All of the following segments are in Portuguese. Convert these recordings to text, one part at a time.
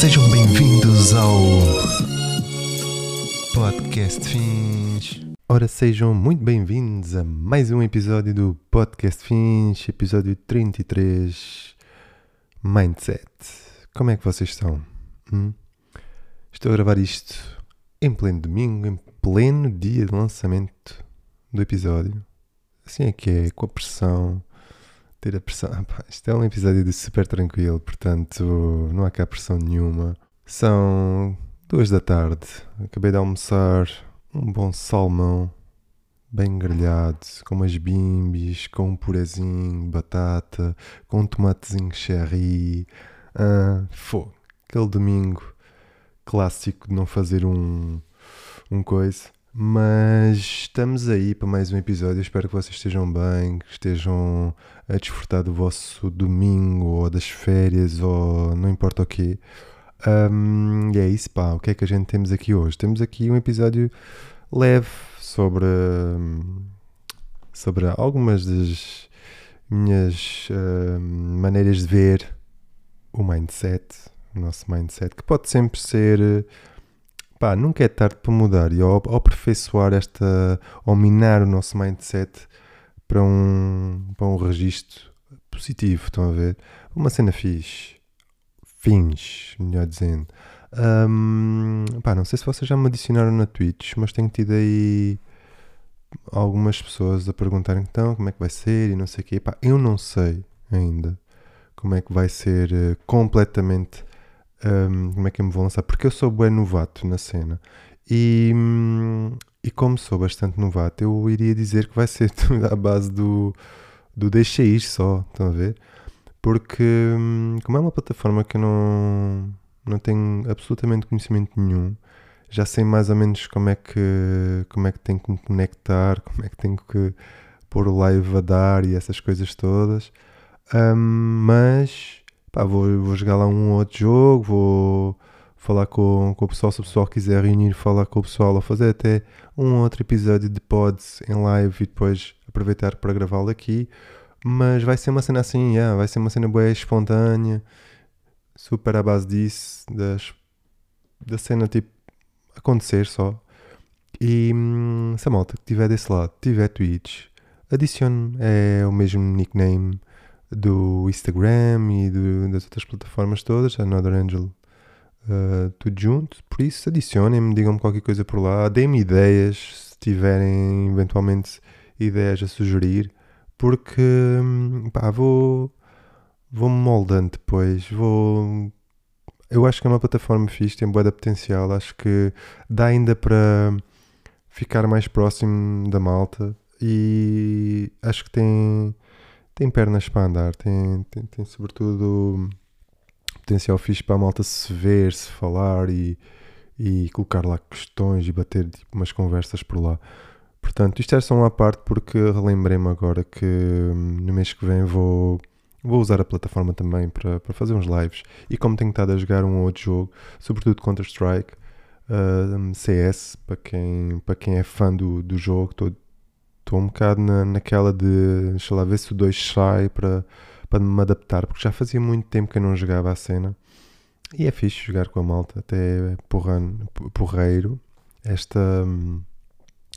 Sejam bem-vindos ao Podcast Fins. Ora, sejam muito bem-vindos a mais um episódio do Podcast Fins, episódio 33 Mindset. Como é que vocês estão? Hum? Estou a gravar isto em pleno domingo, em pleno dia de lançamento do episódio. Assim é que é, com a pressão ter a pressão. Ah, isto é um episódio de super tranquilo, portanto não há cá pressão nenhuma. São duas da tarde, acabei de almoçar um bom salmão, bem grelhado, com umas bimbis, com um purezinho, batata, com um tomatezinho cherry. Ah, fogo, aquele domingo clássico de não fazer um, um coisa. Mas estamos aí para mais um episódio. Espero que vocês estejam bem, que estejam a desfrutar do vosso domingo ou das férias ou não importa o quê. Um, e é isso, pá. O que é que a gente temos aqui hoje? Temos aqui um episódio leve sobre, sobre algumas das minhas uh, maneiras de ver o mindset, o nosso mindset, que pode sempre ser pá, nunca é tarde para mudar e ao, ao aperfeiçoar esta, ao minar o nosso mindset para um, para um registro positivo, estão a ver? Uma cena fixe, fins, melhor dizendo. Um, pá, não sei se vocês já me adicionaram na Twitch, mas tenho tido aí algumas pessoas a perguntarem então como é que vai ser e não sei o quê. Pá, eu não sei ainda como é que vai ser uh, completamente um, como é que eu me vou lançar? Porque eu sou bem novato na cena. E, e como sou bastante novato, eu iria dizer que vai ser tudo à base do, do deixa ir só, estão a ver? Porque como é uma plataforma que eu não, não tenho absolutamente conhecimento nenhum, já sei mais ou menos como é que como é que tenho que me conectar, como é que tenho que pôr o live a dar e essas coisas todas. Um, mas pá, vou, vou jogar lá um outro jogo, vou falar com, com o pessoal, se o pessoal quiser reunir, falar com o pessoal, ou fazer até um outro episódio de pods em live e depois aproveitar para gravá-lo aqui. Mas vai ser uma cena assim, yeah, vai ser uma cena boa espontânea, super à base disso, das, da cena tipo acontecer só. E hum, se a malta que estiver desse lado tiver Twitch, adicione é o mesmo nickname do Instagram e do, das outras plataformas todas, Another Angel, uh, tudo junto. Por isso, adicionem-me, digam-me qualquer coisa por lá, deem-me ideias, se tiverem eventualmente ideias a sugerir, porque hum, pá, vou, vou-me moldando depois, vou. Eu acho que é uma plataforma fixe, tem boa potencial, acho que dá ainda para ficar mais próximo da malta e acho que tem tem pernas para andar, tem, tem, tem sobretudo potencial fixe para a malta se ver, se falar e, e colocar lá questões e bater tipo, umas conversas por lá. Portanto, isto é só uma parte porque relembrei-me agora que hum, no mês que vem vou, vou usar a plataforma também para, para fazer uns lives. E como tenho estado a jogar um outro jogo, sobretudo Counter-Strike, uh, CS, para quem, para quem é fã do, do jogo, estou Estou um bocado na, naquela de, deixa lá ver se o 2 sai para, para me adaptar, porque já fazia muito tempo que eu não jogava a cena. E é fixe jogar com a malta, até porrano, porreiro. Esta,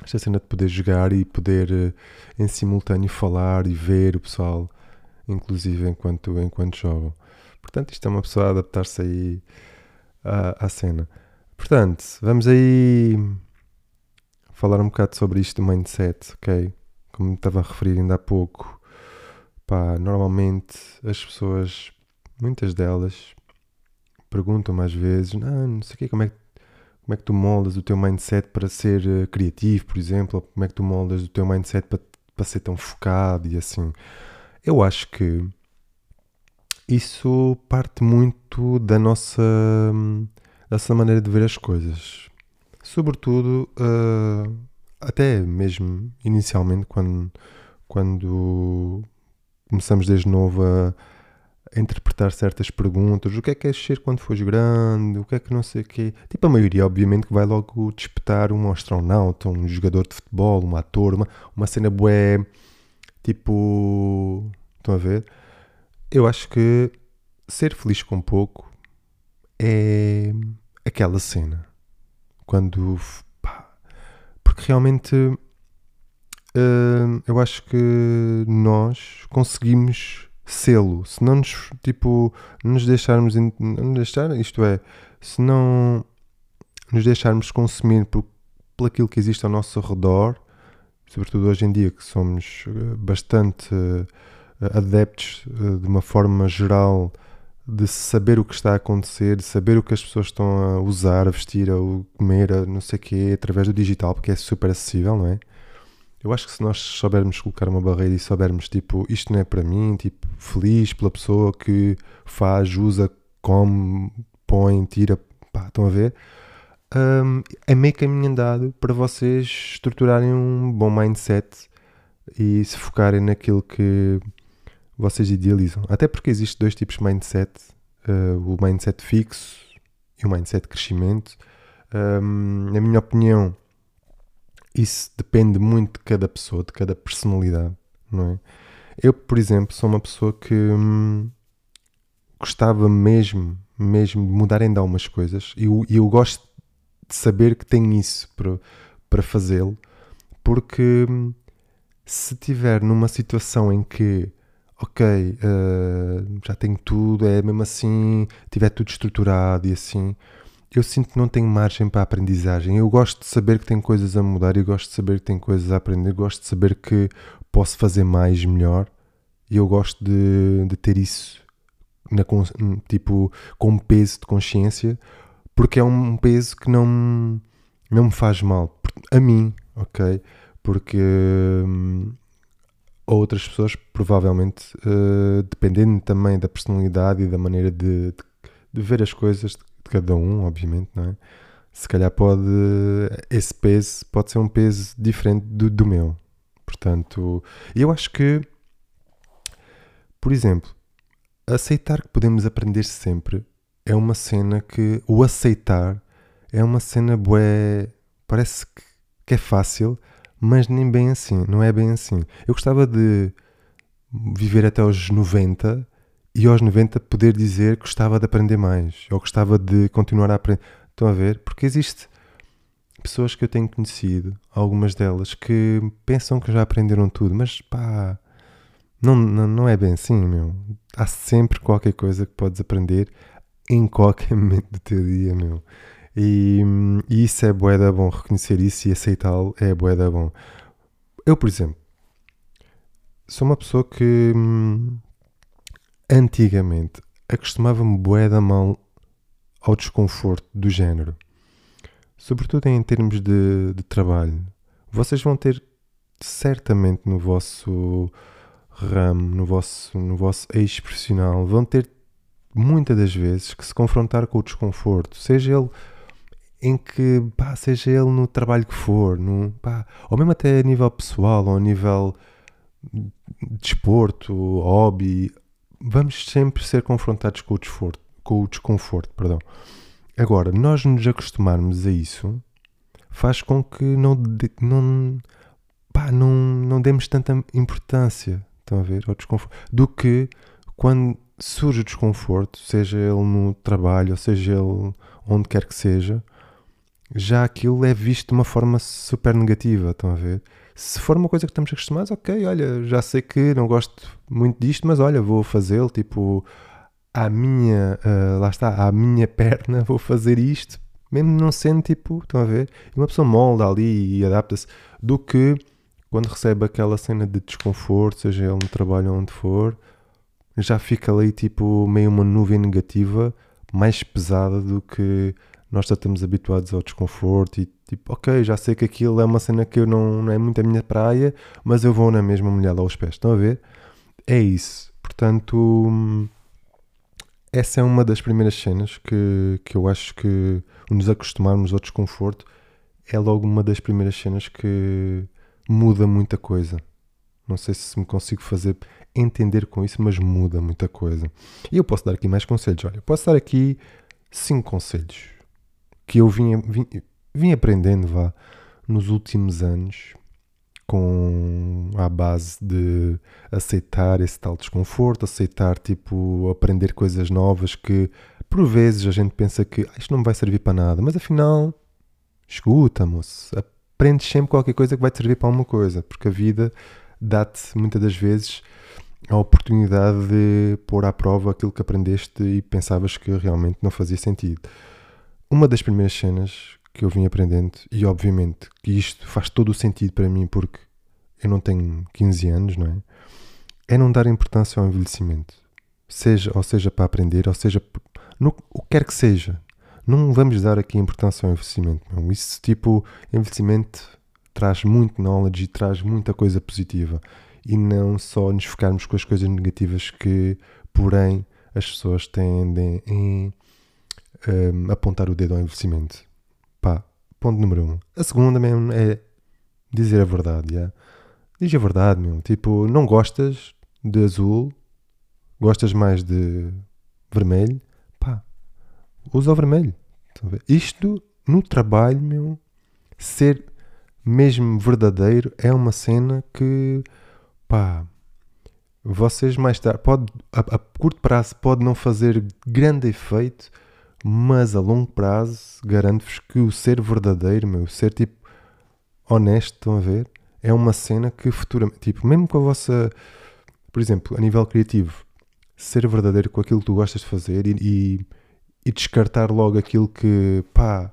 esta cena de poder jogar e poder eh, em simultâneo falar e ver o pessoal, inclusive enquanto, enquanto jogam. Portanto, isto é uma pessoa a adaptar-se aí à, à cena. Portanto, vamos aí falar um bocado sobre isto do mindset, ok? Como estava a referir ainda há pouco, pá, normalmente as pessoas, muitas delas, perguntam-me às vezes, não, não sei o quê, como é que como é que tu moldas o teu mindset para ser uh, criativo, por exemplo, ou como é que tu moldas o teu mindset para, para ser tão focado e assim. Eu acho que isso parte muito da nossa, da nossa maneira de ver as coisas sobretudo uh, até mesmo inicialmente quando, quando começamos desde novo a, interpretar certas perguntas, o que é que queres ser quando fores grande, o que é que não sei o quê. Tipo, a maioria obviamente que vai logo despetar um astronauta, um jogador de futebol, um ator, uma, uma cena bué, tipo, estão a ver? Eu acho que ser feliz com pouco é aquela cena. Quando. Pá, porque realmente. Uh, eu acho que nós conseguimos selo. Se não nos, tipo, nos deixarmos. Não nos deixar, isto é, se não nos deixarmos consumir por, por aquilo que existe ao nosso redor, sobretudo hoje em dia que somos eh, bastante uh, adeptos uh, de uma forma geral de saber o que está a acontecer, de saber o que as pessoas estão a usar, a vestir, a comer, a não sei o quê, através do digital, porque é super acessível, não é? Eu acho que se nós soubermos colocar uma barreira e soubermos, tipo, isto não é para mim, tipo, feliz pela pessoa que faz, usa, come, põe, tira, pá, estão a ver? Um, é meio caminho andado para vocês estruturarem um bom mindset e se focarem naquilo que vocês idealizam. Até porque existem dois tipos de mindset: uh, o mindset fixo e o mindset de crescimento. Um, na minha opinião, isso depende muito de cada pessoa, de cada personalidade, não é? Eu, por exemplo, sou uma pessoa que hum, gostava mesmo, mesmo de mudar ainda algumas coisas e eu, eu gosto de saber que tenho isso para, para fazê-lo, porque hum, se estiver numa situação em que ok, uh, já tenho tudo, é mesmo assim, tiver tudo estruturado e assim, eu sinto que não tenho margem para a aprendizagem. Eu gosto de saber que tenho coisas a mudar, eu gosto de saber que tenho coisas a aprender, eu gosto de saber que posso fazer mais, melhor, e eu gosto de, de ter isso na, tipo, com peso de consciência, porque é um peso que não, não me faz mal. A mim, ok? Porque hum, outras pessoas, provavelmente, uh, dependendo também da personalidade e da maneira de, de, de, ver as coisas de cada um, obviamente, não é? Se calhar pode, esse peso pode ser um peso diferente do, do meu. Portanto, eu acho que, por exemplo, aceitar que podemos aprender sempre é uma cena que, o aceitar é uma cena bué, parece que, que é fácil, mas nem bem assim, não é bem assim. Eu gostava de viver até aos 90 e aos 90 poder dizer que gostava de aprender mais, ou gostava de continuar a aprender. Estão a ver? Porque existe pessoas que eu tenho conhecido, algumas delas, que pensam que já aprenderam tudo, mas pá, não, não, não é bem assim, meu. Há sempre qualquer coisa que podes aprender em qualquer momento do teu dia, meu. E, e isso é boeda bom, reconhecer isso e aceitá-lo é boeda bom. Eu, por exemplo, sou uma pessoa que hum, antigamente acostumava-me boeda mal ao desconforto do género. Sobretudo em termos de, de trabalho. Vocês vão ter certamente no vosso ramo, no vosso, no vosso eixo profissional, vão ter muitas das vezes que se confrontar com o desconforto, seja ele em que, pá, seja ele no trabalho que for, no, pá, ou mesmo até a nível pessoal, ou a nível desporto, de hobby, vamos sempre ser confrontados com o desconforto, com o desconforto, perdão. Agora, nós nos acostumarmos a isso faz com que não, não, pá, não, não demos tanta importância, estão a ver, ao desconforto, do que quando surge o desconforto, seja ele no trabalho, ou seja ele onde quer que seja, já aquilo é visto de uma forma super negativa, estão a ver? Se for uma coisa que estamos acostumados, ok, olha, já sei que não gosto muito disto, mas olha, vou fazê-lo, tipo, à minha, uh, lá está, à minha perna, vou fazer isto, mesmo não sendo tipo, estão a ver? E uma pessoa molda ali e adapta-se, do que quando recebe aquela cena de desconforto, seja ele no trabalho ou onde for, já fica ali tipo meio uma nuvem negativa mais pesada do que nós já estamos habituados ao desconforto e tipo, ok, já sei que aquilo é uma cena que eu não, não é muito a minha praia, mas eu vou na mesma molhada aos pés. Estão a ver? É isso. Portanto, essa é uma das primeiras cenas que, que eu acho que nos acostumarmos ao desconforto é logo uma das primeiras cenas que muda muita coisa. Não sei se me consigo fazer entender com isso, mas muda muita coisa. E eu posso dar aqui mais conselhos. Olha, posso dar aqui cinco conselhos que eu vim, vim, vim aprendendo vá, nos últimos anos com a base de aceitar esse tal desconforto, aceitar tipo aprender coisas novas que por vezes a gente pensa que ah, isto não vai servir para nada, mas afinal, escuta, moço, aprendes sempre qualquer coisa que vai te servir para alguma coisa, porque a vida dá-te muitas das vezes a oportunidade de pôr à prova aquilo que aprendeste e pensavas que realmente não fazia sentido. Uma das primeiras cenas que eu vim aprendendo, e obviamente que isto faz todo o sentido para mim porque eu não tenho 15 anos, não é? É não dar importância ao envelhecimento. Seja, ou seja para aprender, ou seja, no, o que quer que seja. Não vamos dar aqui importância ao envelhecimento. Não. Isso, tipo, envelhecimento traz muito knowledge e traz muita coisa positiva. E não só nos focarmos com as coisas negativas que, porém, as pessoas tendem em um, apontar o dedo ao envelhecimento. Pá, ponto número um. A segunda mesmo é dizer a verdade, yeah? Diz a verdade, meu. Tipo, não gostas de azul, gostas mais de vermelho, pá, usa o vermelho. Isto, no trabalho, meu, ser mesmo verdadeiro é uma cena que, pá, vocês mais tarde, pode, a, a curto prazo pode não fazer grande efeito, mas a longo prazo garanto-vos que o ser verdadeiro, meu, ser tipo honesto, estão a ver? É uma cena que futuramente, tipo, mesmo com a vossa, por exemplo, a nível criativo, ser verdadeiro com aquilo que tu gostas de fazer e, e, e descartar logo aquilo que, pá,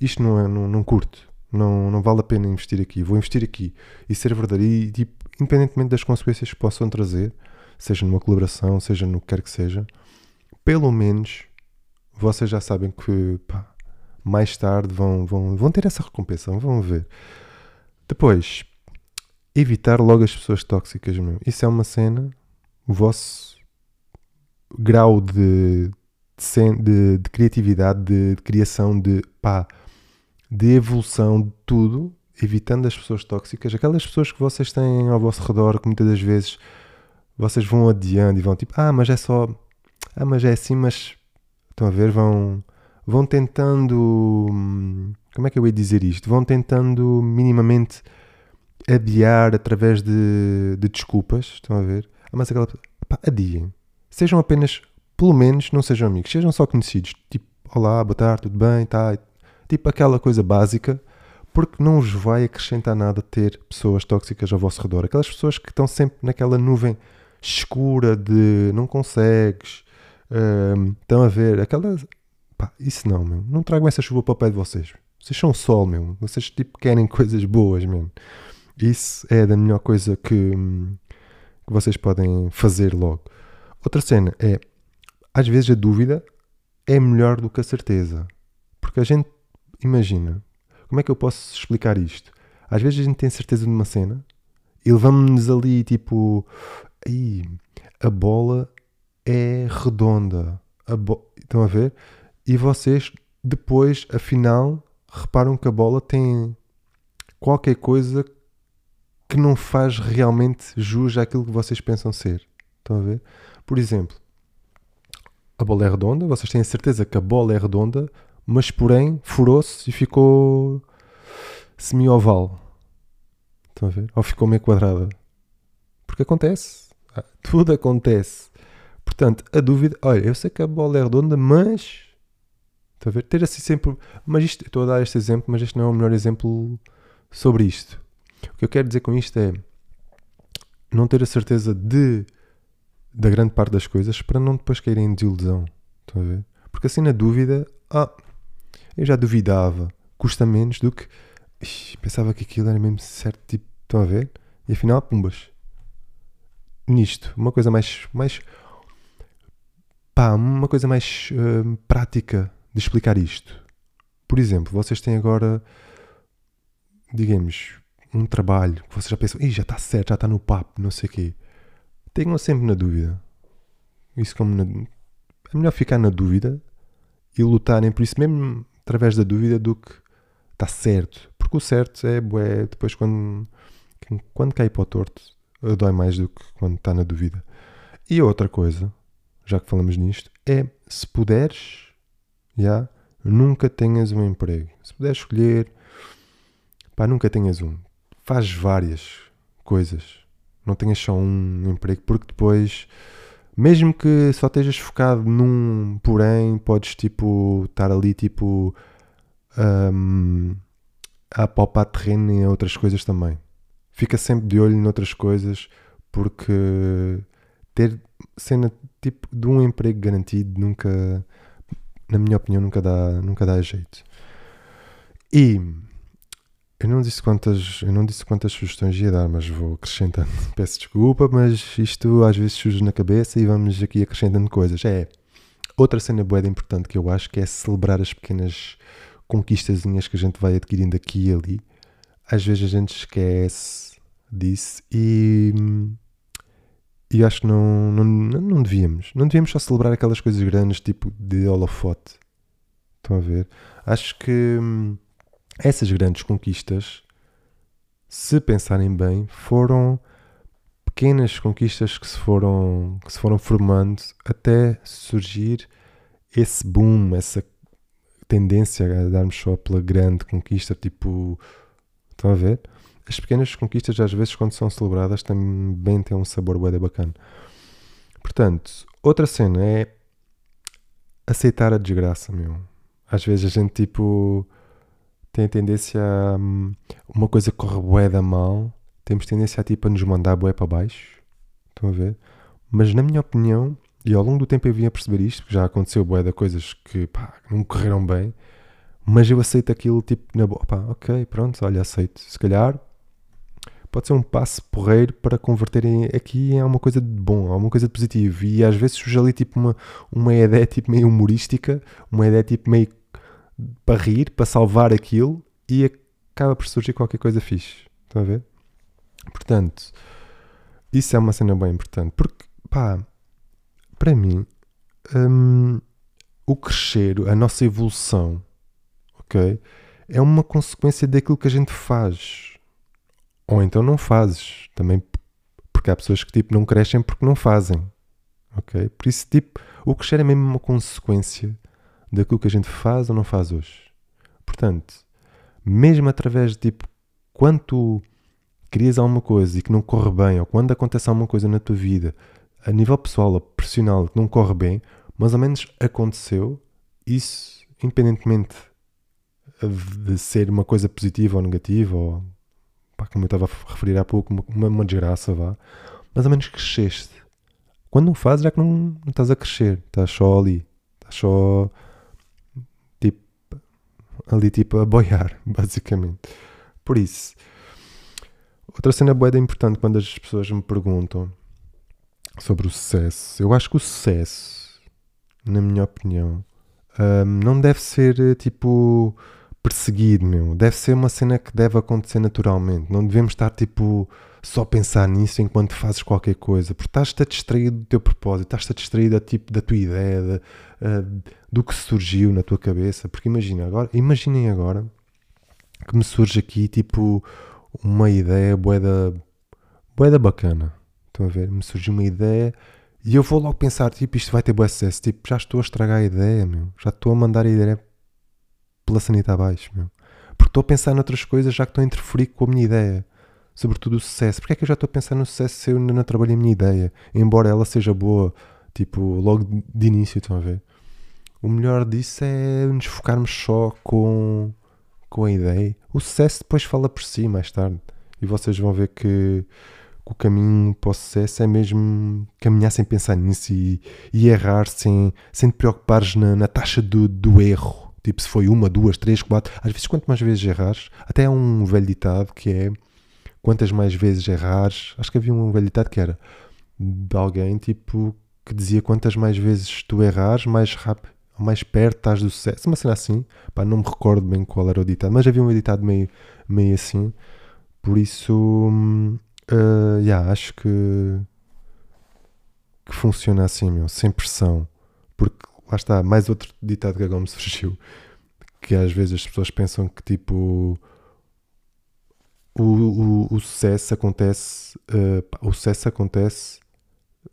isto não, é, não, não curto, não, não vale a pena investir aqui, vou investir aqui e ser verdadeiro e, tipo, independentemente das consequências que possam trazer, seja numa colaboração, seja no que quer que seja, pelo menos vocês já sabem que pá, mais tarde vão, vão, vão ter essa recompensa, vão ver. Depois, evitar logo as pessoas tóxicas, meu. Isso é uma cena, o vosso grau de, de, de, de criatividade, de, de, criação, de pá, de evolução de tudo, evitando as pessoas tóxicas, aquelas pessoas que vocês têm ao vosso redor, que muitas das vezes vocês vão adiando e vão tipo, ah, mas é só, ah, mas é assim, mas Estão a ver? Vão, vão tentando. Como é que eu ia dizer isto? Vão tentando minimamente adiar através de, de desculpas. Estão a ver? Ah, mas aquela. Pá, adiem. Sejam apenas. Pelo menos não sejam amigos. Sejam só conhecidos. Tipo, olá, boa tarde, tudo bem? Tá. Tipo aquela coisa básica. Porque não vos vai acrescentar nada ter pessoas tóxicas ao vosso redor. Aquelas pessoas que estão sempre naquela nuvem escura de não consegues, estão a ver? Aquela. Pá, isso não, meu. Não tragam essa chuva para o pé de vocês. Vocês são sol, meu. Vocês tipo querem coisas boas, mesmo. Isso é da melhor coisa que, que vocês podem fazer logo. Outra cena é, às vezes a dúvida é melhor do que a certeza. Porque a gente, imagina, como é que eu posso explicar isto? Às vezes a gente tem certeza de uma cena e levamos-nos ali tipo, aí, a bola é redonda. A. Estão a ver? E vocês depois, afinal, reparam que a bola tem qualquer coisa que não faz realmente jus àquilo que vocês pensam ser. Estão a ver? Por exemplo, a bola é redonda, vocês têm a certeza que a bola é redonda, mas porém furou-se e ficou semi-oval. Estão a ver? Ou ficou meio quadrada. Porque acontece. Ah, tudo acontece. Portanto, a dúvida, olha, eu sei que a bola é redonda, mas. Está a ver? Ter assim sempre. Mas isto, estou a dar este exemplo, mas este não é o melhor exemplo sobre isto. O que eu quero dizer com isto é não ter a certeza de da grande parte das coisas para não depois caírem em desilusão. Estão a ver? Porque assim na dúvida, ah, eu já duvidava, custa menos do que ixi, pensava que aquilo era mesmo certo, tipo, estão a ver? E afinal, pumbas. Nisto, uma coisa mais, mais Pá, uma coisa mais uh, prática de explicar isto. Por exemplo, vocês têm agora, digamos, um trabalho que vocês já pensam, Ih, já está certo, já está no papo, não sei o quê. Tenham sempre na dúvida. Isso como na, é melhor ficar na dúvida e lutarem por isso mesmo através da dúvida do que está certo. Porque o certo é, é depois quando, quando cai para o torto, dói mais do que quando está na dúvida. E outra coisa já que falamos nisto, é se puderes, já, nunca tenhas um emprego. Se puderes escolher, pá, nunca tenhas um. Faz várias coisas. Não tenhas só um emprego, porque depois, Mesmo que só estejas focado num porém, podes tipo estar ali tipo um, a palpar terreno em outras coisas também. Fica sempre de olho em outras coisas porque ter cena tipo de um emprego garantido nunca, na minha opinião, nunca dá, nunca dá jeito. E eu não disse quantas, eu não disse quantas sugestões ia dar, mas vou acrescentando. Peço desculpa, mas isto às vezes surge na cabeça e vamos aqui acrescentando coisas. É outra cena boa importante que eu acho que é celebrar as pequenas conquistazinhas que a gente vai adquirindo aqui e ali. Às vezes a gente esquece disso e, e acho que não, não, não devíamos. Não devíamos só celebrar aquelas coisas grandes, tipo de holofote. Estão a ver? Acho que hum, essas grandes conquistas, se pensarem bem, foram pequenas conquistas que se foram, que se foram formando até surgir esse boom, essa tendência a darmos só pela grande conquista, tipo, estão a ver? As pequenas conquistas, às vezes, quando são celebradas, também têm um sabor bué bacana. Portanto, outra cena é aceitar a desgraça, meu. Às vezes a gente, tipo, tem tendência a hum, uma coisa corre bué da mal, temos tendência a tipo a nos mandar bué para baixo. Estão a ver? Mas na minha opinião, e ao longo do tempo eu vim a perceber isto, porque já aconteceu bué de coisas que pá, não correram bem, mas eu aceito aquilo tipo na boa, pá, ok, pronto, olha, aceito. Se calhar pode ser um passo porreiro para converterem aqui em alguma coisa de bom, alguma coisa de positivo. E às vezes surge ali tipo uma, uma ideia tipo meio humorística, uma ideia tipo meio para rir, para salvar aquilo e acaba por surgir qualquer coisa fixe. Estão a ver? Portanto, isso é uma cena bem importante. Porque, pá, para mim, hum, o crescer, a nossa evolução, ok? É uma consequência daquilo que a gente faz. Ou então não fazes. Também porque há pessoas que tipo não crescem porque não fazem. Ok? Por isso, tipo, o crescer é mesmo uma consequência daquilo que a gente faz ou não faz hoje. Portanto, mesmo através de tipo, quando tu querias alguma coisa e que não corre bem, ou quando acontece alguma coisa na tua vida, a nível pessoal ou profissional, que não corre bem, mais ou menos aconteceu, isso, independentemente de ser uma coisa positiva ou negativa, ou pá, como eu estava a referir há pouco, uma, uma desgraça, vá, mais ou menos cresceste. Quando não fazes, já que não, não estás a crescer, estás só ali, estás só ali tipo a boiar, basicamente. Por isso, outra cena boeda importante quando as pessoas me perguntam sobre o sucesso, eu acho que o sucesso, na minha opinião, um, não deve ser tipo perseguido, meu. Deve ser uma cena que deve acontecer naturalmente. Não devemos estar tipo só pensar nisso enquanto fazes qualquer coisa, porque estás-te a distrair do teu propósito, estás-te a distrair tipo, da tua ideia, de, uh, do que surgiu na tua cabeça. Porque imagina agora, imaginem agora que me surge aqui tipo uma ideia boeda, boeda bacana. Estão a ver? Me surgiu uma ideia e eu vou logo pensar, tipo, isto vai ter boa sucesso. Tipo, já estou a estragar a ideia, meu. Já estou a mandar a ideia pela sanita abaixo, meu. Porque estou a pensar noutras coisas já que estou a interferir com a minha ideia sobretudo o sucesso. Porque é que eu já estou a pensar no sucesso se eu ainda não trabalhei a minha ideia? Embora ela seja boa, tipo, logo de início, estão a ver? O melhor disso é nos focarmos só com, com a ideia. O sucesso depois fala por si mais tarde. E vocês vão ver que, que o caminho para o sucesso é mesmo caminhar sem pensar nisso e, e errar sem, sem te preocupares na, na taxa do, do erro. Tipo, se foi uma, duas, três, quatro. Às vezes, quanto mais vezes errares, até há um velho ditado que é quantas mais vezes errares. Acho que havia um velho ditado que era de alguém tipo que dizia quantas mais vezes tu errares, mais rápido, mais perto estás do sucesso. Uma cena assim, pá, não me recordo bem qual era o ditado, mas havia um ditado meio, meio assim. Por isso, uh, yeah, acho que, que funciona assim, meu, sem pressão. Porque lá está, mais outro ditado que agora me surgiu, que às vezes as pessoas pensam que tipo o, o, o sucesso acontece, uh, o sucesso acontece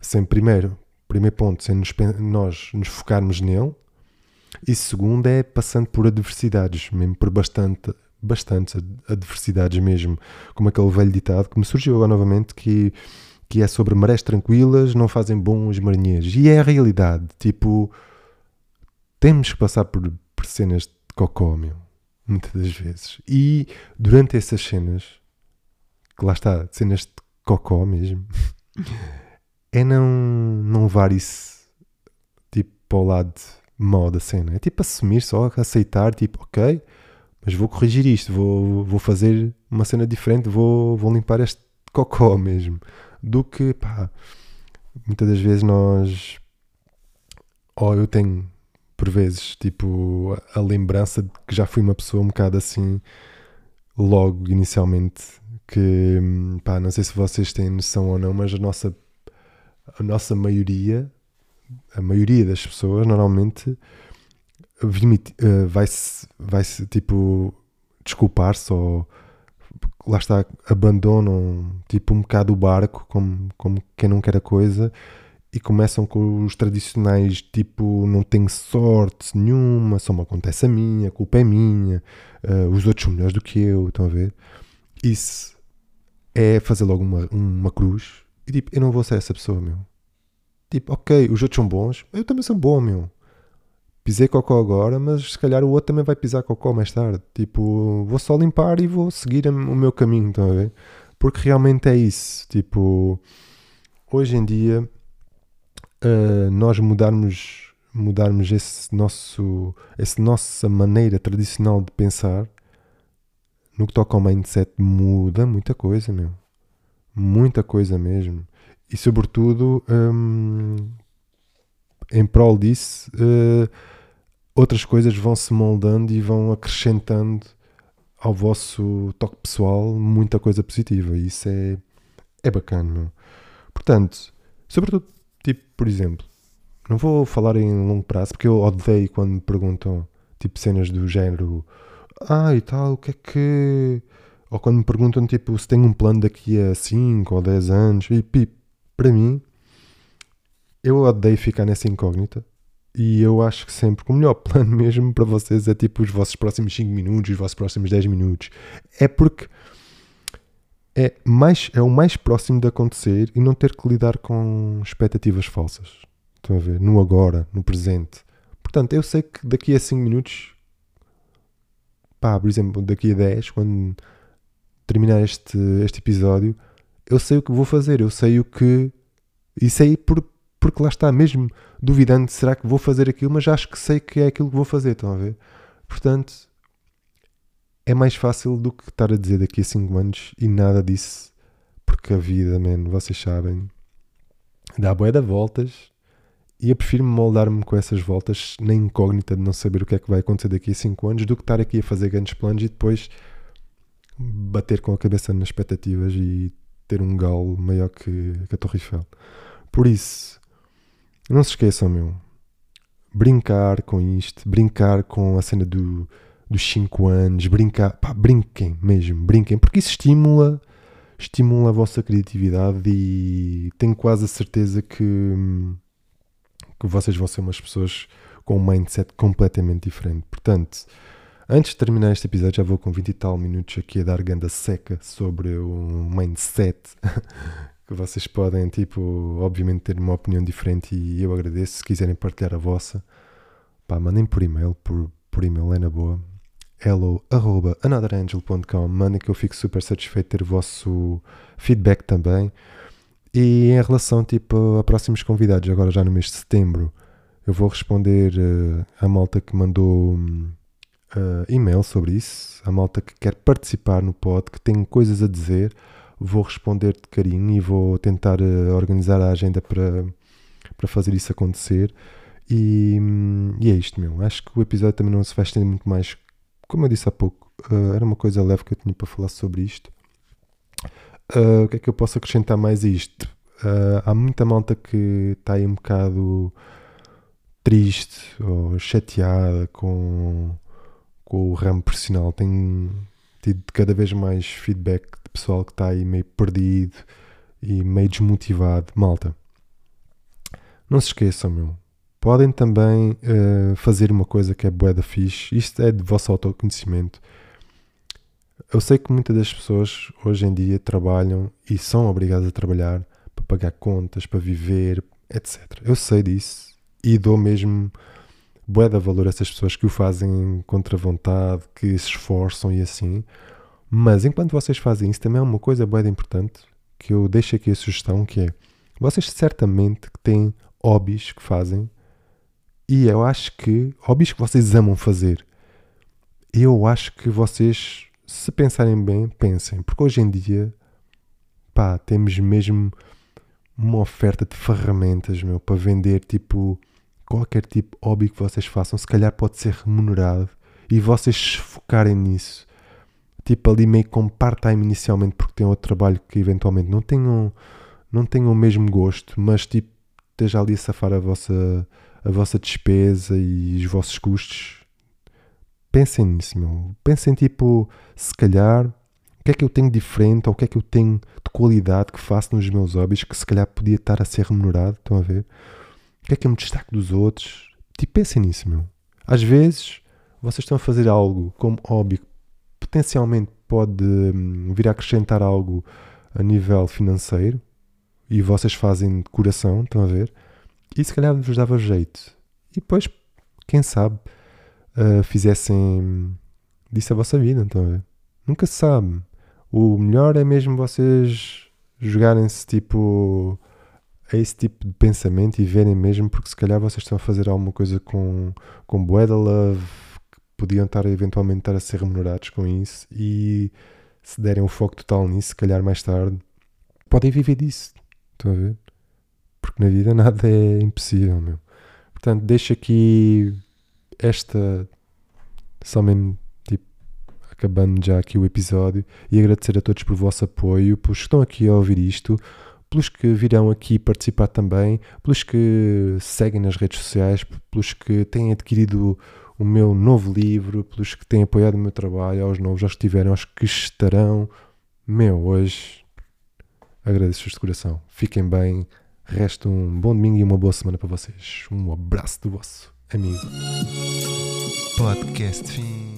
sem primeiro, primeiro ponto, sem nos, nós nos focarmos nele, e segundo é passando por adversidades, mesmo por bastante, bastantes adversidades mesmo, como aquele velho ditado que me surgiu agora novamente que, que é sobre marés tranquilas não fazem bons marinheiros. E é a realidade. Tipo, temos que passar por, por cenas de cocó, meu. Muitas das vezes. E durante essas cenas, que lá está, cenas de cocó mesmo, é não, não levar isso tipo para o lado mau da cena. É tipo assumir só, aceitar, tipo, ok, mas vou corrigir isto, vou, vou fazer uma cena diferente, vou, vou limpar este cocó mesmo. Do que, pá, muitas das vezes nós. Ou eu tenho, por vezes, tipo, a, lembrança de que já fui uma pessoa um bocado assim, logo inicialmente, que, pá, não sei se vocês têm noção ou não, mas a nossa, a nossa maioria, a maioria das pessoas, normalmente uh, vai-se, vai-se tipo desculpar-se ou lá está, abandonam tipo um bocado o barco como, como quem não quer a coisa e começam com os tradicionais tipo não tenho sorte nenhuma, só me acontece a minha, a culpa é minha, uh, os outros são melhores do que eu, estão a ver? Isso é fazer logo uma, uma cruz e tipo, eu não vou ser essa pessoa, meu. Tipo, ok, os outros são bons, eu também sou bom, meu pisei cocó agora, mas se calhar o outro também vai pisar cocó mais tarde. Tipo, vou só limpar e vou seguir o meu caminho, estão a ver? Porque realmente é isso. Tipo, hoje em dia, uh, nós mudarmos, mudarmos esse nosso, essa nossa maneira tradicional de pensar, no que toca ao mindset, muda muita coisa, meu. Muita coisa mesmo. E sobretudo, um, em prol disso, uh, outras coisas vão se moldando e vão acrescentando ao vosso toque pessoal muita coisa positiva. E isso é, é bacana, meu. Portanto, sobretudo, tipo, por exemplo, não vou falar em longo prazo porque eu odeio quando me perguntam, tipo, cenas do género, ah, e tal, o que é que. Ou quando me perguntam, tipo, se tenho um plano daqui a 5 ou 10 anos, e, e para mim, eu odeio ficar nessa incógnita. E eu acho que sempre que o melhor plano mesmo para vocês é tipo os vossos próximos 5 minutos, os vossos próximos 10 minutos. É porque é, mais, é o mais próximo de acontecer e não ter que lidar com expectativas falsas. Estão a ver? No agora, no presente. Portanto, eu sei que daqui a 5 minutos, pá, por exemplo, daqui a 10, quando terminar este, este episódio, eu sei o que vou fazer, eu sei o que. E sei por, porque lá está mesmo duvidando, será que vou fazer aquilo, mas acho que sei que é aquilo que vou fazer, estão a ver? Portanto, é mais fácil do que estar a dizer daqui a 5 anos e nada disso, porque a vida, man, vocês sabem, dá boé de voltas e eu prefiro moldar-me com essas voltas na incógnita de não saber o que é que vai acontecer daqui a 5 anos do que estar aqui a fazer grandes planos e depois bater com a cabeça nas expectativas e ter um galo maior que, que a Torre Eiffel. Por isso, não se esqueçam, meu. Brincar com isto, brincar com a cena do, dos 5 anos, brincar, pá, brinquem mesmo, brinquem, porque isso estimula, estimula a vossa criatividade e tenho quase a certeza que, que vocês vão ser umas pessoas com um mindset completamente diferente. Portanto, antes de terminar este episódio, já vou com 20 e tal minutos aqui a dar ganda seca sobre o mindset que vocês podem, tipo, obviamente ter uma opinião diferente e eu agradeço. Se quiserem partilhar a vossa, pá, mandem por e-mail, por, por e-mail é na boa. Hello, arroba anotherangel.com mandem que eu fico super satisfeito de ter o vosso feedback também. E em relação, tipo, a próximos convidados, agora já no mês de setembro, eu vou responder uh, a malta que mandou uh, e-mail sobre isso, a malta que quer participar no pod, que tem coisas a dizer vou responder de carinho e vou tentar uh, organizar a agenda para, para fazer isso acontecer. E, e, é isto, meu. Acho que o episódio também não se vai estender muito mais. Como eu disse há pouco, uh, era uma coisa leve que eu tinha para falar sobre isto. Uh, o que é que eu posso acrescentar mais a isto? há muita malta que está aí um bocado triste ou chateada com, com o ramo profissional. Tenho tido cada vez mais feedback pessoal que está aí meio perdido e meio desmotivado. Malta, não se esqueçam, meu. Podem também uh, fazer uma coisa que é bué da fixe. Isto é de vosso autoconhecimento. Eu sei que muitas das pessoas hoje em dia trabalham e são obrigadas a trabalhar para pagar contas, para viver, etc. Eu sei disso e dou mesmo bué da valor a essas pessoas que o fazem contra vontade, que se esforçam e assim. Mas enquanto vocês fazem isso, também há uma coisa bué importante que eu deixo aqui a sugestão, que é vocês certamente têm hobbies que fazem e eu acho que hobbies que vocês amam fazer. Eu acho que vocês, se pensarem bem, pensem, porque hoje em dia, pá, temos mesmo uma oferta de ferramentas, meu, para vender tipo qualquer tipo de hobby que vocês façam, se calhar pode ser remunerado. E vocês se focarem nisso, tipo ali meio com part-time inicialmente, porque têm outro trabalho que eventualmente não tenham, não tenham o mesmo gosto, mas tipo esteja ali a safar a vossa, a vossa despesa e os vossos custos. Pensem nisso, meu. Pensem tipo, se calhar, o que é que eu tenho diferente ou o que é que eu tenho de qualidade que faço nos meus hobbies que se calhar podia estar a ser remunerado, estão a ver? O que é que eu me destaco dos outros? Tipo, pensem nisso, meu. Às vezes, vocês estão a fazer algo como hobby que potencialmente pode hum, vir a acrescentar algo a nível financeiro e vocês fazem de coração, estão a ver? E se calhar vos dava jeito. E depois, quem sabe, uh, fizessem disso a vossa vida, ver? Nunca se sabe. O melhor é mesmo vocês jogarem-se tipo a esse tipo de pensamento e verem mesmo, porque se calhar vocês estão a fazer alguma coisa com, com Boeda Love, que podiam estar eventualmente estar a ser remunerados com isso e se derem o foco total nisso, se calhar mais tarde, podem viver disso. Estão a ver? Porque na vida nada é impossível, meu. Portanto, deixo aqui esta. Só mesmo, tipo, acabando já aqui o episódio e agradecer a todos por vosso apoio, pelos que estão aqui a ouvir isto pelos que virão aqui participar também, pelos que seguem nas redes sociais, pelos que têm adquirido o meu novo livro, pelos que têm apoiado o meu trabalho, aos novos, aos que tiveram, aos que estarão. Meu, hoje agradeço-vos de coração. Fiquem bem. Resta um bom domingo e uma boa semana para vocês. Um abraço do vosso amigo. Podcast fim.